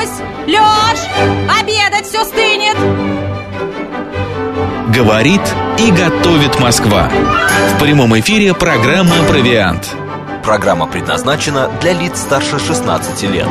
Марусь! Лёш! Обедать все стынет! Говорит и готовит Москва. В прямом эфире программа «Провиант». Программа предназначена для лиц старше 16 лет.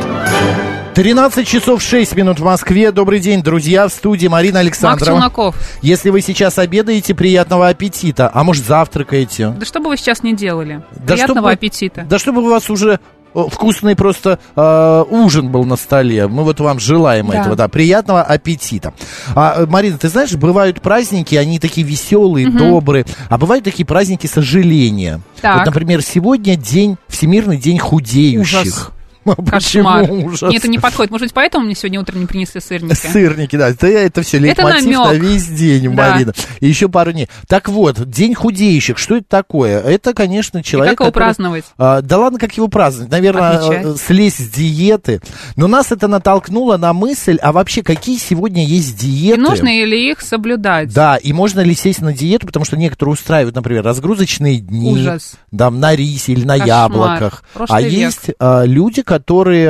13 часов 6 минут в Москве. Добрый день, друзья, в студии Марина Александрова. Макс Челноков. Если вы сейчас обедаете, приятного аппетита. А может, завтракаете? Да что бы вы сейчас не делали? Да Приятного чтобы- аппетита. Да чтобы у вас уже вкусный просто э, ужин был на столе. Мы вот вам желаем Да. этого, да. Приятного аппетита. А, Марина, ты знаешь, бывают праздники, они такие веселые, добрые, а бывают такие праздники сожаления. Так. Вот, например, сегодня день, Всемирный день худеющих. Ужас. Почему Кошмар. ужас? Мне это не подходит. Может быть, поэтому мне сегодня утром не принесли сырники? Сырники, да. Это, это все лейтмотив на весь день, Да. Марина. И еще пару дней. Так вот, День худеющих, что это такое? Это, конечно, человек, как его который- праздновать? А, да ладно, как его праздновать? Наверное, Отмечать. э, слезть с диеты. Но нас это натолкнуло на мысль, а вообще какие сегодня есть И диеты? нужно ли их соблюдать? Да, и можно ли сесть на диету, потому что некоторые устраивают, например, разгрузочные дни, Ужас. да, на рисе или на Кошмар. яблоках. Прошлый а век. есть а, люди, которые,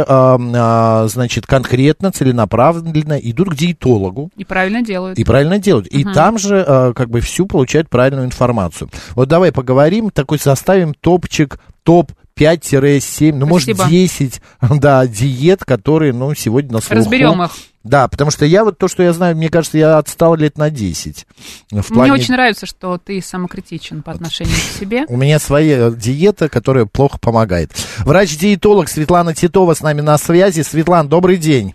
а, а, значит, конкретно, целенаправленно идут к диетологу И правильно делают. и правильно делают. И там же а, как бы всю получают правильную информацию. Вот давай поговорим, такой составим топчик, топ 5-7, ну, может, Спасибо. 10, да, диет, которые, ну, сегодня на слуху. Разберем их. Да, потому что я вот то, что я знаю, мне кажется, я отстал лет на 10. В Мне плане... очень нравится, что ты самокритичен по отношению к себе. У меня своя диета, которая плохо помогает. Врач-диетолог Светлана Титова с нами на связи. Светлана, добрый день.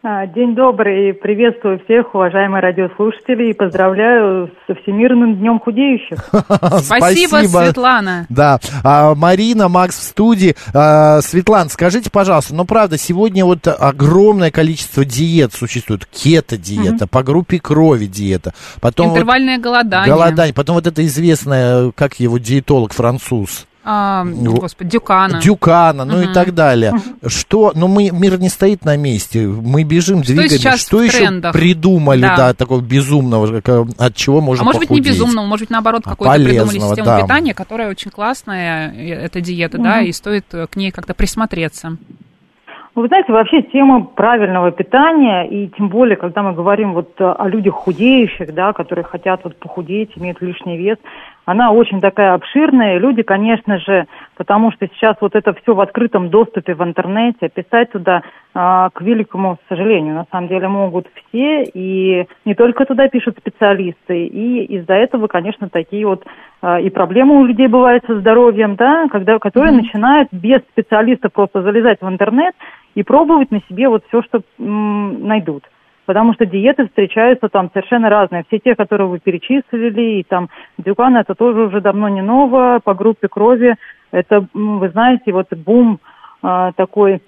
А, День добрый, приветствую всех, уважаемые радиослушатели, и поздравляю со Всемирным днем худеющих. Спасибо, Светлана. Да, А, Марина, Макс в студии. А, Светлана, скажите, пожалуйста, ну правда, сегодня вот огромное количество диет существует. Кето-диета, по группе крови диета, потом вот Интервальное голодание. голодание, потом вот это известное, как его диетолог француз. А, господи, Дюкана. Дюкана, ну и так далее. Что, ну мы, мир не стоит на месте, мы бежим, двигаемся. сейчас Что в еще трендах? придумали, да. Да. такого безумного, как, от чего можно А может быть, не похудеть? безумного, может быть, наоборот, А какую-то придумали полезного, систему да. питания, которая очень классная, и эта диета, да, и стоит э, к ней как-то присмотреться. Вы знаете, вообще тема правильного питания, и тем более, когда мы говорим вот э, о людях худеющих, да, которые хотят вот похудеть, имеют лишний вес, она очень такая обширная. И люди, конечно же, потому что сейчас вот это все в открытом доступе в интернете, писать туда, а, к великому сожалению, на самом деле могут все, и не только туда пишут специалисты, и из-за этого, конечно, такие вот а, и проблемы у людей бывают со здоровьем, да, когда, которые начинают без специалиста просто залезать в интернет и пробовать на себе вот все, что м, найдут. Потому что диеты встречаются там совершенно разные. Все те, которые вы перечислили, и там Дюкан, это тоже уже давно не ново, по группе крови. Это, вы знаете, вот бум а, такой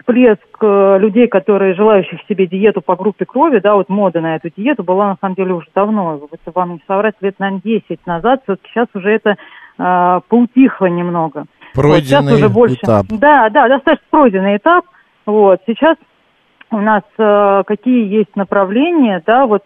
всплеск э, людей, которые желающих себе диету по группе крови, да, вот мода на эту диету была на самом деле уже давно, вот вам не соврать, лет, наверное, 10 назад, вот сейчас уже это а, поутихло немного. Вот сейчас Пройденный уже больше. этап. Да, да, достаточно пройденный этап. Вот сейчас у нас э, какие есть направления, да, вот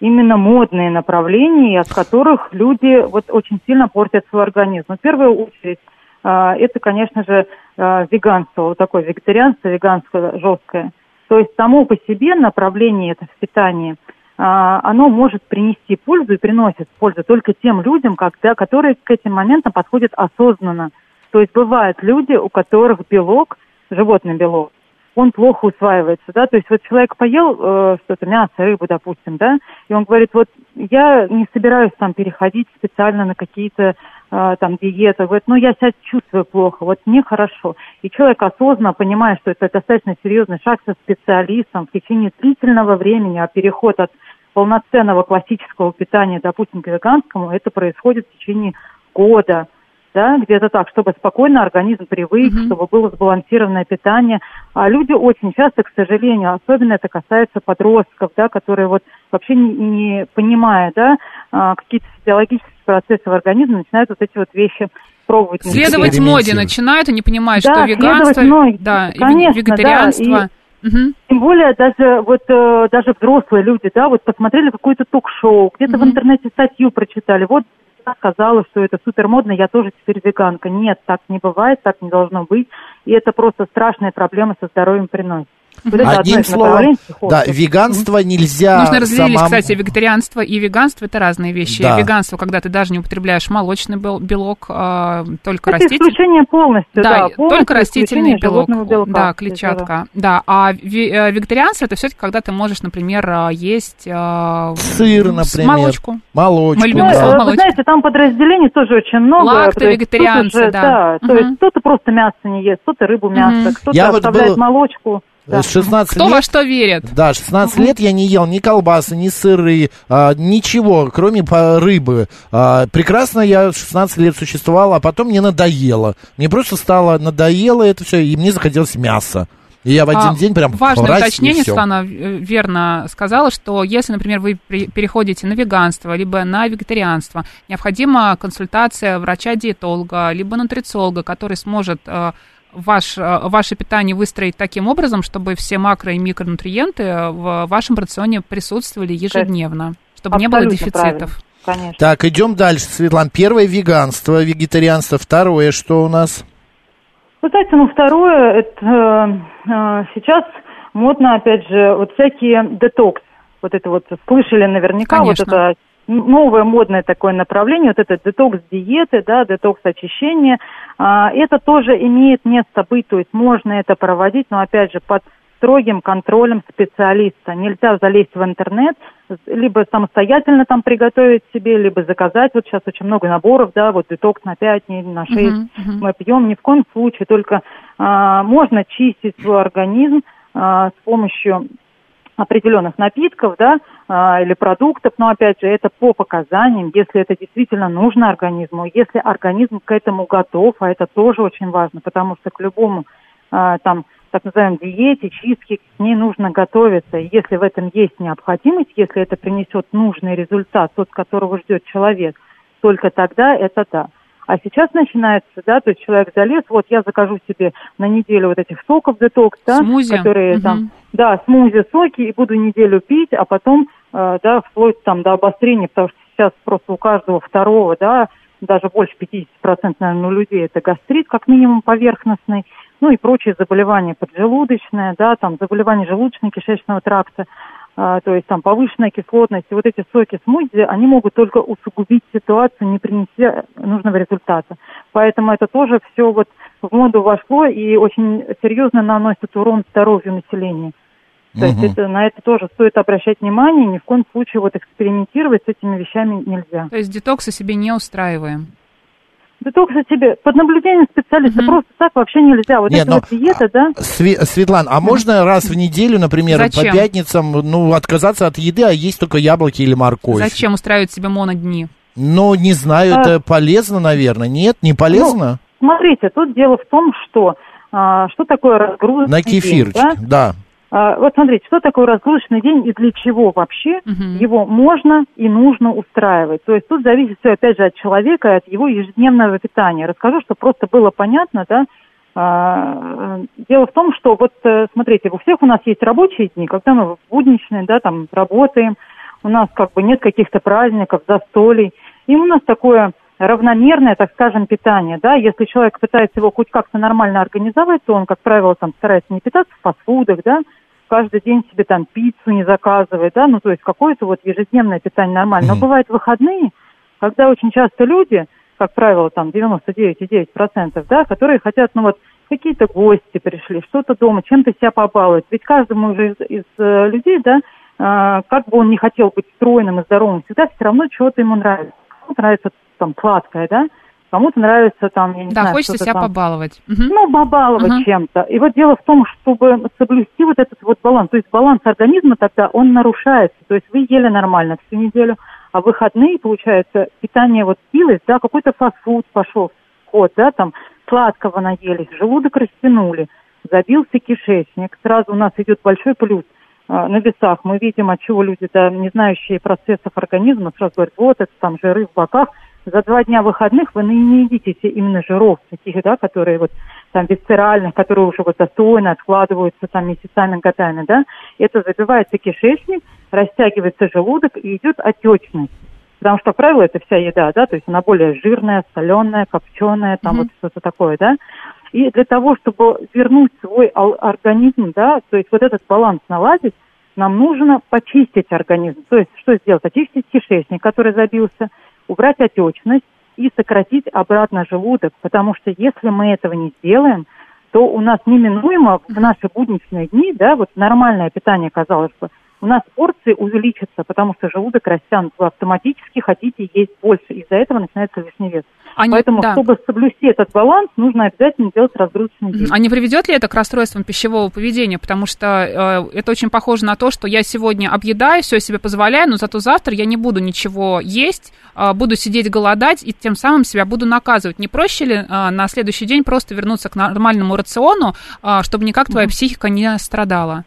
именно модные направления, от которых люди вот очень сильно портят свой организм. В первую очередь э, это, конечно же, э, веганство, вот такое вегетарианство, веганское жесткое. То есть само по себе направление это в питании, оно может принести пользу и приносит пользу только тем людям, когда, которые к этим моментам подходят осознанно. То есть бывают люди, у которых белок, животный белок, он плохо усваивается, да, то есть вот человек поел э, что-то, мясо, рыбу, допустим, да, и он говорит, вот я не собираюсь там переходить специально на какие-то э, там диеты, говорит, ну я себя чувствую плохо, вот мне хорошо. И человек осознанно, понимая, что это достаточно серьезный шаг со специалистом в течение длительного времени, а переход от полноценного классического питания, допустим, к веганскому, это происходит в течение года, да, где-то так, чтобы спокойно организм привык, чтобы было сбалансированное питание. А люди очень часто, к сожалению, особенно это касается подростков, да, которые вот вообще не, не понимая, да, а, какие-то физиологические процессы в организме, начинают вот эти вот вещи пробовать. Следовать моде начинают и не понимают, Да, что веганство, да, и конечно, вегетарианство. да, Мгм. Тем более даже вот э, даже взрослые люди, да, вот посмотрели какое-то ток-шоу, где-то в Мгм. интернете статью прочитали, вот сказала, что это супер модно, я тоже теперь веганка. Нет, так не бывает, так не должно быть. И это просто страшные проблемы со здоровьем приносит. Вот Одним словом, да, веганство нельзя Нужно разделить, самому- кстати, вегетарианство и веганство это разные вещи. Да. Веганство, когда ты даже не употребляешь молочный бел- белок, а, только Это растительный. исключение полностью, да, Да, полностью только растительный белок, белка. да, Да. клетчатка, да. А ве- э, вегетарианство это все-таки когда ты можешь, например, а, есть а, Сыр, например. молочку. Молочку, Мы любим Ну, да. слово э, вы молочко. знаете, там подразделений тоже очень много. Лакто, То есть вегетарианцы, же, да. то Мгм. есть кто-то просто мясо не ест, кто-то рыбу, мясо, Мгм. кто-то Я вот оставляет был- молочку. Да. С 16 Кто лет во что верит? Да, 16 лет я не ел ни колбасы, ни сыры, а, ничего, кроме по- рыбы. А, прекрасно я 16 лет существовал, а потом мне надоело. Мне просто стало надоело это все, и мне захотелось мяса. И я в один А, день прям Важное раз, уточнение, всё. Светлана э, верно сказала, что если, например, вы при- переходите на веганство, либо на вегетарианство, необходима консультация врача-диетолога, либо нутрициолога, который сможет э, ваш, э, ваше питание выстроить таким образом, чтобы все макро- и микронутриенты в вашем рационе присутствовали ежедневно, чтобы не было дефицитов. правильно, Конечно. Так, идем дальше, Светлана. Первое веганство, вегетарианство. Второе, что у нас? Вы знаете, ну второе, это э, э, сейчас модно, опять же, вот всякие детокс. Вот это вот слышали наверняка, Конечно. вот это новое модное такое направление, вот это детокс-диеты, да, детокс-очищение. А, это тоже имеет место быть, то есть можно это проводить, но опять же под строгим контролем специалиста. Нельзя залезть в интернет, либо самостоятельно там приготовить себе, либо заказать. Вот сейчас очень много наборов, да, вот детокс на 5 дней, на 6 Мгм, мгм. мы пьем. Ни в коем случае, только а, можно чистить свой организм а, с помощью определенных напитков, да, а, или продуктов, но опять же это по показаниям, если это действительно нужно организму, если организм к этому готов, а это тоже очень важно, потому что к любому а, там так называемой диете, чистке, к ней нужно готовиться. Если в этом есть необходимость, если это принесет нужный результат, тот, которого ждет человек, только тогда это да. А сейчас начинается, да, то есть человек залез, вот я закажу себе на неделю вот этих соков детокс, да, Смузи. которые Мгм. там, да, смузи, соки, и буду неделю пить, а потом, э, да, вплоть там до обострения, потому что сейчас просто у каждого второго, да, даже больше 50%, наверное, у людей это гастрит, как минимум поверхностный, ну и прочие заболевания поджелудочные, да, там заболевания желудочно-кишечного тракта, то есть там повышенная кислотность, и вот эти соки смузи, они могут только усугубить ситуацию, не принеся нужного результата. Поэтому это тоже все вот в моду вошло и очень серьезно наносит урон здоровью населения. То есть Мгм. это, на это тоже стоит обращать внимание, ни в коем случае вот экспериментировать с этими вещами нельзя. То есть детоксы себе не устраиваем. Детокс себе под наблюдением специалиста Мгм. просто так вообще нельзя. Вот Нет, эта но- вот диета, да, Све- Светлана, а можно раз в неделю, например, Зачем? по пятницам, ну, отказаться от еды, а есть только яблоки или морковь? Зачем устраивать себе монодни? Ну, не знаю, А- это полезно, наверное. Нет, не полезно? смотрите, тут дело в том, что а, что такое разгрузочный На день, кефирчик, да? да. А, вот смотрите, что такое разгрузочный день и для чего вообще Мгм. его можно и нужно устраивать. То есть тут зависит все, опять же, от человека и от его ежедневного питания. Расскажу, чтобы просто было понятно, да. А, Дело в том, что вот, э, смотрите, у всех у нас есть рабочие дни, когда мы будничные, да, там работаем, у нас как бы нет каких-то праздников, застолий, и у нас такое равномерное, так скажем, питание, да, если человек пытается его хоть как-то нормально организовать, то он, как правило, там старается не питаться в фастфудах, да, каждый день себе там пиццу не заказывает, да, ну то есть какое-то вот ежедневное питание нормально. Но бывают выходные, когда очень часто люди, как правило, там 99,9%, да, которые хотят, ну вот, какие-то гости пришли, что-то дома, чем-то себя побаловать. Ведь каждому уже из, из, э, людей, да, э, как бы он не хотел быть стройным и здоровым, всегда все равно чего-то ему нравится. Кому-то нравится там сладкое, да, кому-то нравится там, я не Да, знаю, хочется себя там побаловать. Ну, побаловать Мгм. чем-то. И вот дело в том, чтобы соблюсти вот этот вот баланс. То есть баланс организма тогда, он нарушается. То есть вы ели нормально всю неделю, а в выходные, получается, питание вот сбилось, да, какой-то фастфуд пошел ход, да, там сладкого наелись, желудок растянули, забился кишечник. Сразу у нас идет большой плюс а, на весах. Мы видим, от чего люди, да, не знающие процессов организма, сразу говорят, вот это там жиры в боках. За два дня выходных вы не, едите все именно жиров, таких, да, которые вот там висцеральных, которые уже вот застойно откладываются там месяцами, годами, да. Это забивается кишечник, растягивается желудок и идет отечность. Потому что, как правило, это вся еда, да, то есть она более жирная, соленая, копченая, там Мгм. вот что-то такое, да. И для того, чтобы вернуть свой организм, да, то есть вот этот баланс наладить, нам нужно почистить организм. То есть что сделать? Очистить кишечник, который забился, убрать отечность и сократить обратно желудок. Потому что если мы этого не сделаем, то у нас неминуемо в наши будничные дни, да, вот нормальное питание, казалось бы, у нас порции увеличатся, потому что желудок растянут. Вы автоматически хотите есть больше. Из-за этого начинается лишний вес. Не- Поэтому, да. чтобы соблюсти этот баланс, нужно обязательно делать разгрузочный диету. А не приведет ли это к расстройствам пищевого поведения? Потому что э, это очень похоже на то, что я сегодня объедаю, все себе позволяю, но зато завтра я не буду ничего есть, э, буду сидеть голодать и тем самым себя буду наказывать. Не проще ли э, на следующий день просто вернуться к нормальному рациону, э, чтобы никак твоя психика не страдала?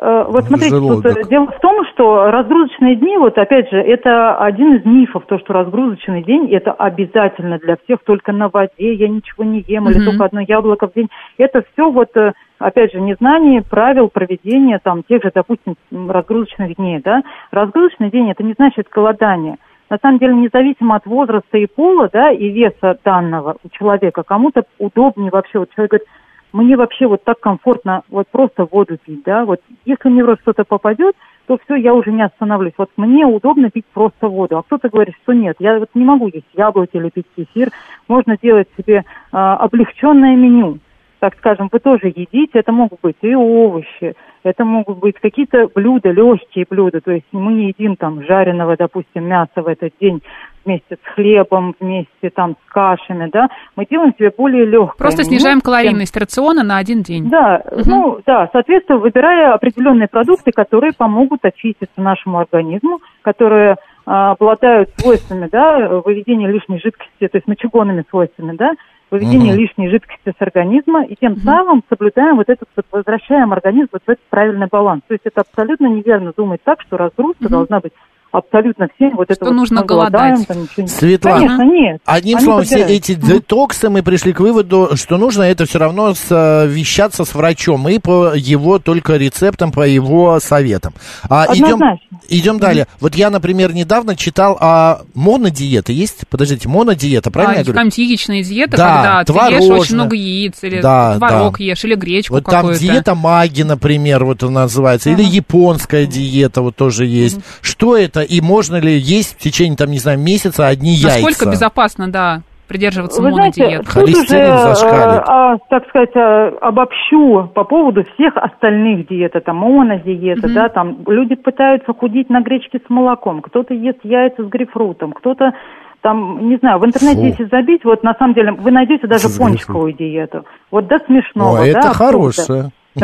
Э, Вот смотрите, тут Желудок. э, дело в том, что разгрузочные дни, вот опять же, это один из мифов, то, что разгрузочный день это обязательно для всех только на воде, я ничего не ем, или только одно яблоко в день. Это все вот, э, опять же, незнание правил проведения там тех же, допустим, разгрузочных дней, да. Разгрузочный день это не значит голодание. На самом деле, независимо от возраста и пола, да, и веса данного у человека, кому-то удобнее вообще, вот человек говорит, мне вообще вот так комфортно вот просто воду пить, да, вот если мне в рот что-то попадет, то все, я уже не остановлюсь. Вот мне удобно пить просто воду, а кто-то говорит, что нет, я вот не могу есть яблоки или пить кефир, можно делать себе а, облегченное меню, так скажем, вы тоже едите, это могут быть и овощи, это могут быть какие-то блюда, легкие блюда, то есть мы не едим там жареного, допустим, мяса в этот день вместе с хлебом, вместе там с кашами, да, мы делаем себе более легкое Просто меню, снижаем чем- калорийность рациона на один день. да, ну да, соответственно, выбирая определенные продукты, которые помогут очиститься нашему организму, которые а, обладают свойствами, да, выведения лишней жидкости, то есть мочегонными свойствами, да, выведения Мгм. лишней жидкости с организма, и тем самым соблюдаем вот этот, вот, возвращаем организм вот в этот правильный баланс. То есть это абсолютно неверно думать так, что разгрузка должна быть абсолютно всем. Вот это Что вот нужно мы голодаем, голодать. там ничего Светлана, Конечно, нет. Одним Они словом, все подбирают. эти детоксы мы пришли к выводу, что нужно это все равно совещаться с врачом и по его только рецептам, по его советам. А идем, Однозначно. идем далее. Вот я, например, недавно читал о монодиета. Есть? Подождите, монодиета, правильно А, я говорю? яичная диета, Да, когда ты ешь творожная. очень много яиц, или Да, творог да. ешь, или гречку Вот там диета маги, например, вот она называется, или японская диета вот тоже есть. Что это и можно ли есть в течение, там, не знаю, месяца одни Насколько яйца? безопасно, да, придерживаться Вы знаете, монодиет? Холестерин уже, зашкалит. э, а, так сказать, э, обобщу по поводу всех остальных диет, это монодиета, Мгм. да, там люди пытаются худеть на гречке с молоком, кто-то ест яйца с грейпфрутом, кто-то там, не знаю, в интернете, Фу. если забить, вот на самом деле вы найдете даже С пончиковую диету. Вот до смешного, О, да, это абсурда. хорошее.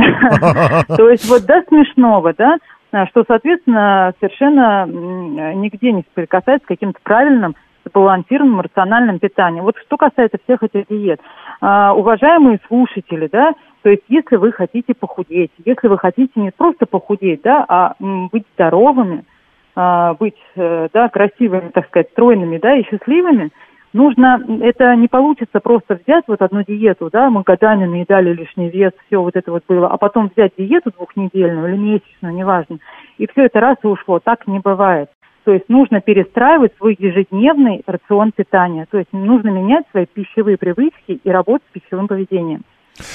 То есть вот до смешного, да, а, что, соответственно, совершенно нигде не соприкасается с каким-то правильным, сбалансированным, рациональным питанием. Вот что касается всех этих диет. А, Уважаемые слушатели, да, то есть если вы хотите похудеть, если вы хотите не просто похудеть, да, а быть здоровыми, а, быть, э, да, красивыми, так сказать, стройными, да, и счастливыми, нужно, это не получится просто взять вот одну диету, да, мы годами наедали лишний вес, все вот это вот было, а потом взять диету двухнедельную или месячную, неважно, и все это раз и ушло. Так не бывает. То есть нужно перестраивать свой ежедневный рацион питания. То есть нужно менять свои пищевые привычки и работать с пищевым поведением.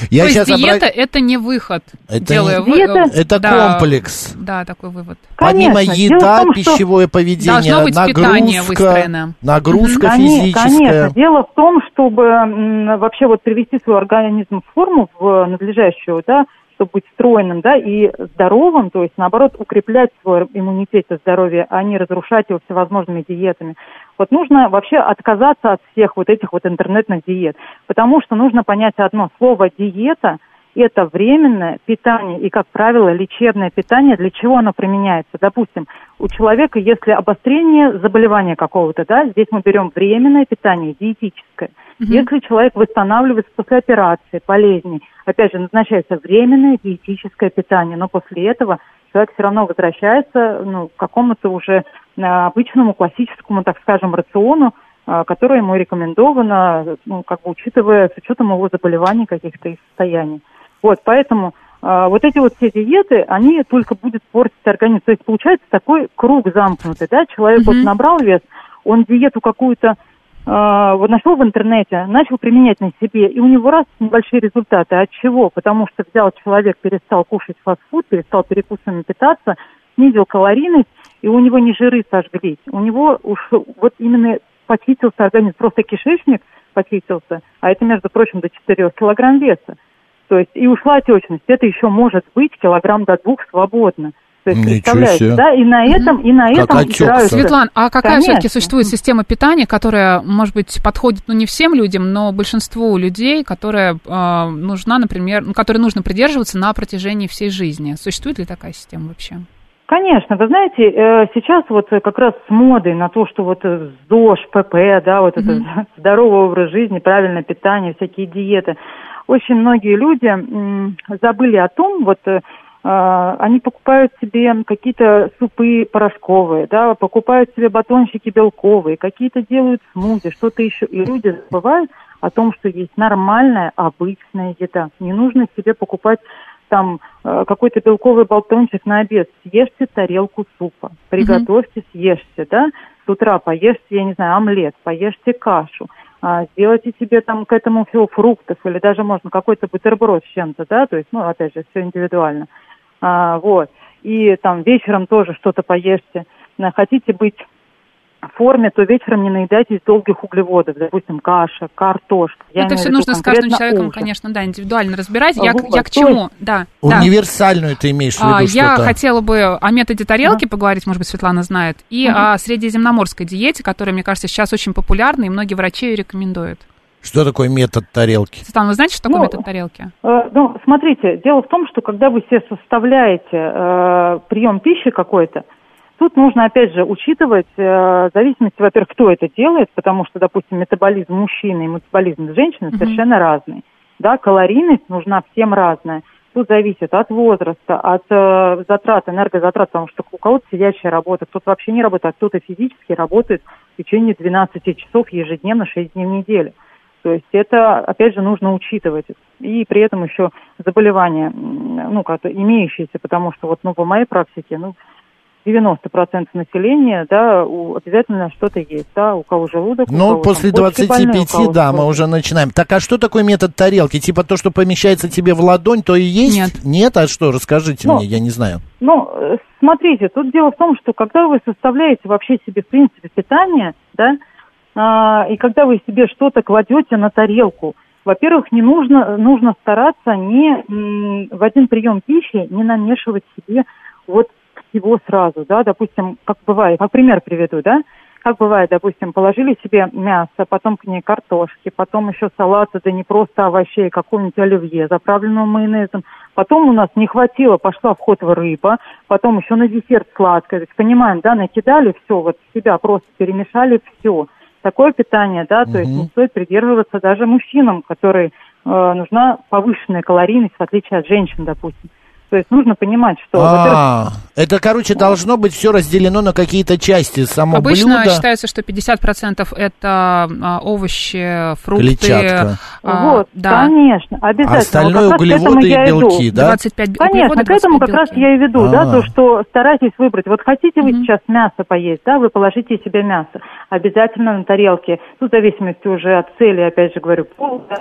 Я То есть сейчас диета обра- это не выход, Это делая не- Диета- Это да, комплекс. Да, такой вывод. Помимо Конечно. еда, Дело в том, пищевое поведение, быть нагрузка, нагрузка Коне- физическая. Конечно. Дело в том, чтобы м, вообще вот привести свой организм в форму, в надлежащую, да, чтобы быть стройным, да, и здоровым, то есть, наоборот, укреплять свой иммунитет и здоровье, а не разрушать его всевозможными диетами. Вот нужно вообще отказаться от всех вот этих вот интернетных диет, потому что нужно понять одно слово «диета», это временное питание и, как правило, лечебное питание. Для чего оно применяется? Допустим, у человека, если обострение заболевания какого-то, да, здесь мы берем временное питание, диетическое. Если человек восстанавливается после операции, болезней, опять же, назначается временное диетическое питание, но после этого человек все равно возвращается ну, к какому-то уже обычному классическому, так скажем, рациону, э, которое ему рекомендовано, ну, как бы учитывая, с учетом его заболеваний каких-то и состояний. Вот, поэтому э, вот эти вот все диеты, они только будут портить организм. То есть получается такой круг замкнутый, да, человек вот Мгм. набрал вес, он диету какую-то э, вот нашел в интернете, начал применять на себе, и у него раз небольшие результаты. От чего? Потому что взял человек, перестал кушать фастфуд, перестал перекусами питаться, снизил калорийность, и у него не жиры сожглись. У него уж вот именно почистился организм, просто кишечник почистился, а это, между прочим, до 4 килограмм веса. То есть и ушла отечность. Это еще может быть килограмм до двух свободно. То есть, Ничего представляете, себе. да, и на этом, и на Как этом отек. Светлана, а какая Конечно. все-таки существует система питания, которая, может быть, подходит, ну, не всем людям, но большинству людей, которая э, нужна, например, ну, которой нужно придерживаться на протяжении всей жизни? Существует ли такая система вообще? Конечно, вы знаете, э, сейчас вот как раз с модой на то, что вот э, ЗОЖ, ПП, да, вот это здоровый образ жизни, правильное питание, всякие диеты, очень многие люди забыли о том, вот э, а, они покупают себе какие-то супы порошковые, да, покупают себе батончики белковые, какие-то делают смузи, что-то еще. И люди забывают о том, что есть нормальная, обычная еда. Не нужно себе покупать там э, какой-то белковый батончик на обед. Съешьте тарелку супа, приготовьте, съешьте, да. С утра поешьте, я не знаю, омлет, поешьте кашу. А, сделайте себе там к этому все фруктов или даже можно какой-то бутерброд с чем-то, да, то есть, ну, опять же, все индивидуально. А, вот. И там вечером тоже что-то поешьте. А, Хотите быть форме, то вечером не наедайтесь долгих углеводов, допустим, каша, картошка. Я это имею в все нужно с каждым конкретно человеком, ужин. конечно, да, индивидуально разбирать. Я, Вот, я к то чему? Да, да. Универсальную ты имеешь в виду А, я хотела бы о методе тарелки поговорить, может быть, Светлана знает, и о средиземноморской диете, которая, мне кажется, сейчас очень популярна, и многие врачи ее рекомендуют. Что такое метод тарелки? Светлана, вы знаете, что такое Ну, метод тарелки? Э, Ну, смотрите, дело в том, что когда вы себе составляете э, прием пищи какой-то, тут нужно, опять же, учитывать э, зависимости, во-первых, кто это делает, потому что, допустим, метаболизм мужчины и метаболизм женщины совершенно разный. Да, калорийность нужна всем разная. Тут зависит от возраста, от э, затрат, энергозатрат, потому что у кого-то сидящая работа, кто-то вообще не работает, а кто-то физически работает в течение 12 часов ежедневно, 6 дней в неделю. То есть это, опять же, нужно учитывать. И при этом еще заболевания, ну, как-то имеющиеся, потому что вот, ну, по моей практике, ну, 90% населения, да, у, обязательно что-то есть, да, у кого желудок, у Ну, кого после там почки 25, больные, у кого да, мы уже начинаем. Так, а что такое метод тарелки? Типа то, что помещается тебе в ладонь, то и есть? Нет. Нет? А что? Расскажите Ну, мне, я не знаю. Ну, э, смотрите, тут дело в том, что когда вы составляете вообще себе, в принципе, питание, да, а, и когда вы себе что-то кладете на тарелку, во-первых, не нужно, нужно стараться не м, в один прием пищи не намешивать себе вот всего сразу, да, допустим, как бывает, как пример приведу, да, как бывает, допустим, положили себе мясо, потом к ней картошки, потом еще салата, да не просто овощей, какого-нибудь оливье, заправленного майонезом. Потом у нас не хватило, пошла в ход рыба, потом еще на десерт сладкое. То есть, понимаем, да, накидали все, вот себя просто перемешали все. Такое питание, да, то есть не стоит придерживаться даже мужчинам, которые э, нужна повышенная калорийность, в отличие от женщин, допустим. То есть нужно понимать, что, А, это, короче, должно быть все разделено на какие-то части. Само Обычно блюдо. считается, что 50% это а, овощи, фрукты. Клетчатка. а, вот, да. конечно, обязательно. А остальное Вот углеводы и белки, да? 25 Конечно, к этому 25 как раз я и веду, да, А. то, что старайтесь выбрать. Вот хотите вы сейчас мясо поесть, да, вы положите себе мясо. Обязательно на тарелке. Тут в зависимости уже от цели, опять же говорю, пол, да.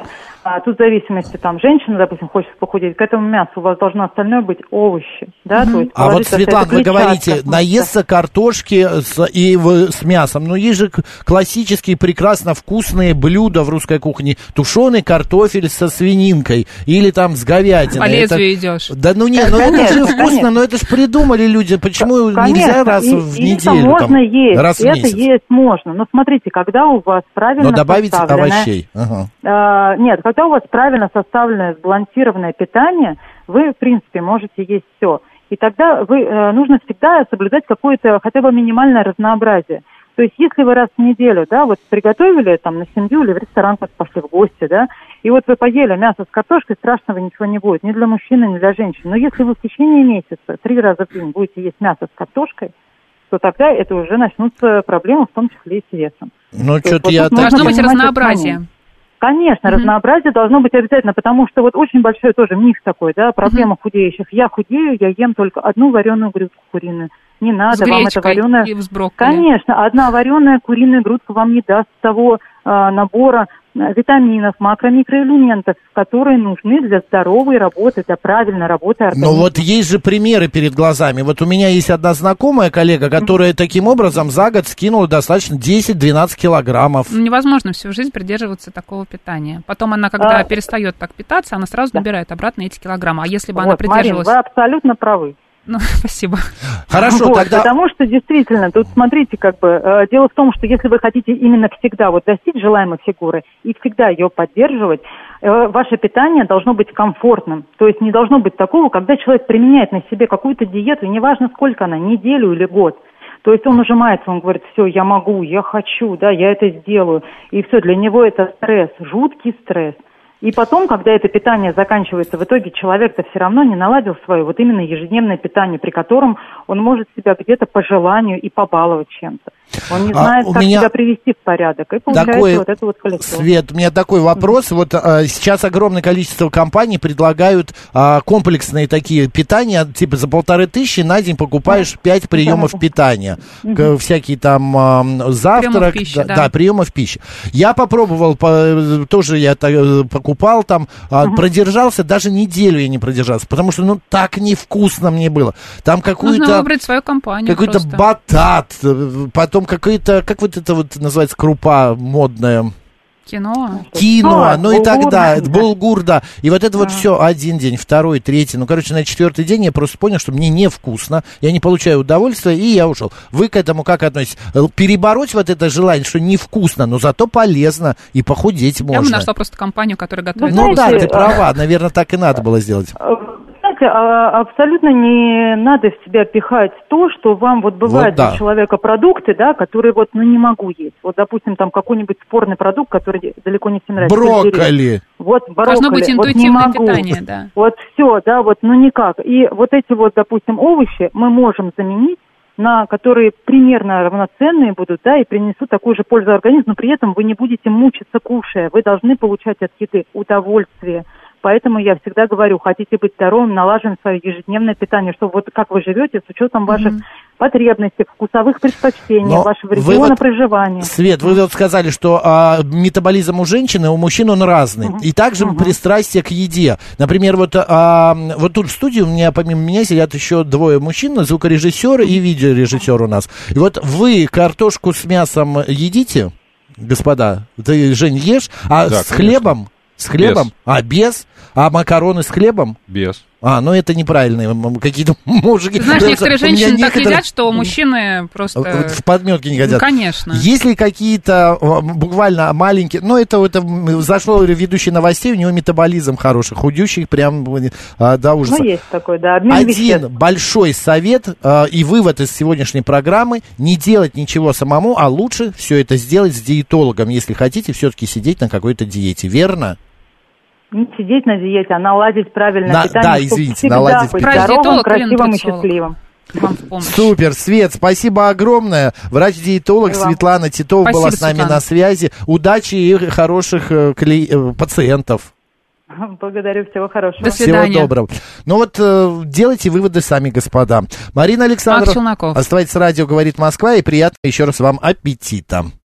А тут в зависимости, там, женщина, допустим, хочет похудеть, к этому мясу у вас должно остальное быть овощи, да, то есть А вот, Светлана, вы говорите, наесться картошки с, и в- с мясом. Но есть же классические, прекрасно вкусные блюда в русской кухне. Тушеный картофель со свининкой или там с говядиной. По Это- лезвию идешь. Да ну нет, ну это Конечно, же вкусно, конечно. но это же придумали люди. Почему Конечно, нельзя раз и- в неделю? Это можно там, есть, раз в это месяц? есть можно. Но смотрите, когда у вас правильно Но добавить составленное- овощей. Ага. А, нет, когда у вас правильно составленное, сбалансированное питание, вы, в принципе, можете есть все. И тогда вы, э, нужно всегда соблюдать какое-то хотя бы минимальное разнообразие. То есть, если вы раз в неделю, да, вот приготовили там на семью или в ресторан вот пошли в гости, да, и вот вы поели мясо с картошкой, страшного ничего не будет, ни для мужчины, ни для женщин. Но если вы в течение месяца три раза в день будете есть мясо с картошкой, то тогда это уже начнутся проблемы, в том числе и с весом. Ну, что-то вот я. Должно быть разнообразие. Конечно, Мгм. разнообразие должно быть обязательно, потому что вот очень большой тоже миф такой, да, проблема худеющих. Я худею, я ем только одну вареную грудку куриную. не надо, вам это и брокколи. Конечно, одна вареная куриная грудка вам не даст того а, набора витаминов, макро, микроэлементов, которые нужны для здоровой работы, для правильной работы организма. Но вот есть же примеры перед глазами. Вот у меня есть одна знакомая коллега, которая таким образом за год скинула достаточно 10-12 килограммов. Ну, Невозможно всю жизнь придерживаться такого питания. Потом она, когда А. перестает так питаться, она сразу Да. набирает обратно эти килограммы. А если бы она Вот, Марин, придерживалась... вы абсолютно правы. Ну, спасибо. Хорошо, Вот, тогда... Потому что действительно, тут смотрите, как бы, э, дело в том, что если вы хотите именно всегда вот достичь желаемой фигуры и всегда ее поддерживать, э, ваше питание должно быть комфортным. То есть не должно быть такого, когда человек применяет на себе какую-то диету, и неважно сколько она, неделю или год. То есть он ужимается, он говорит, все, я могу, я хочу, да, я это сделаю. И все, для него это стресс, жуткий стресс. И потом, когда это питание заканчивается, в итоге человек-то все равно не наладил свое вот именно ежедневное питание, при котором он может себя где-то по желанию и побаловать чем-то. Он не А, знает, у как меня себя привести в порядок. И получается Такой, вот это вот колесо. Свет, у меня такой вопрос. Вот а, сейчас огромное количество компаний предлагают а, комплексные такие питания, типа за полторы тысячи на день покупаешь пять приемов да. питания. К- всякие там а, завтрак, пищи, да, да. да, приемов пищи. Я попробовал, по- тоже я та- э, покупал там, а, продержался, даже неделю я не продержался, потому что ну так невкусно мне было. Там Нужно какую-то выбрать свою компанию какой-то просто. батат, э, потом какой-то, как вот это вот называется, крупа модная, Кино. кино, ну и так булгур, далее, да. булгур, да. И вот это вот все один день, второй, третий. Ну, короче, на четвертый день я просто понял, что мне невкусно, я не получаю удовольствия, и я ушел. Вы к этому как относитесь? Перебороть вот это желание, что невкусно, но зато полезно, и похудеть Я бы можно. нашла просто компанию, которая готовит. Ну да, знаете, ты права, наверное, так и надо было сделать. Знаете, а, абсолютно не надо в себя пихать то, что вам вот бывает Вот да. у человека продукты, да, которые вот, ну, не могу есть. Вот, допустим, там какой-нибудь спорный продукт, который далеко не всем нравится. Брокколи. Вот брокколи. Должно быть вот не интуитивное могу. питание, да. Вот все, да, вот, ну никак. И вот эти вот, допустим, овощи мы можем заменить на которые примерно равноценные будут, да, и принесут такую же пользу организму, но при этом вы не будете мучиться кушая. Вы должны получать от еды удовольствие. Поэтому я всегда говорю, хотите быть здоровым, налаживаем свое ежедневное питание, чтобы вот как вы живете с учетом ваших потребностей, вкусовых предпочтений, Но вашего региона вот- проживания. Свет, вы вот сказали, что а, метаболизм у женщины, у мужчин он разный. И также пристрастие к еде. Например, вот, а, вот тут в студии у меня, помимо меня, сидят еще двое мужчин, звукорежиссер и видеорежиссер у нас. И вот вы картошку с мясом едите, господа? Ты, Жень, ешь? А Да, с конечно. хлебом? С хлебом? Без. А без? А макароны с хлебом? Без. А, ну это неправильные какие-то мужики. Ты знаешь, некоторые женщины так некоторые- едят, что мужчины просто... В подметке не Ну, хотят. конечно. Есть ли какие-то э, буквально маленькие, ну это, это зашло ведущий новостей, у него метаболизм хороший, худющий прям а, до ужаса. Ну, есть такой, да, обмен Один веществ. большой совет э, и вывод из сегодняшней программы, не делать ничего самому, а лучше все это сделать с диетологом, если хотите все-таки сидеть на какой-то диете, верно? Не сидеть на диете, а наладить правильное На- питание, да, извините, наладить быть питание. здоровым, красивым и счастливым. Супер, Свет, спасибо огромное. Врач-диетолог. Светлана Титова Спасибо, была с нами Светлана. на связи. Удачи и хороших э, клей- э, пациентов. Благодарю, всего хорошего. До свидания. Всего доброго. Ну вот э, делайте выводы сами, господа. Марина Александрова. Челноков. Оставайтесь с радио, говорит Москва, и приятного еще раз вам аппетита.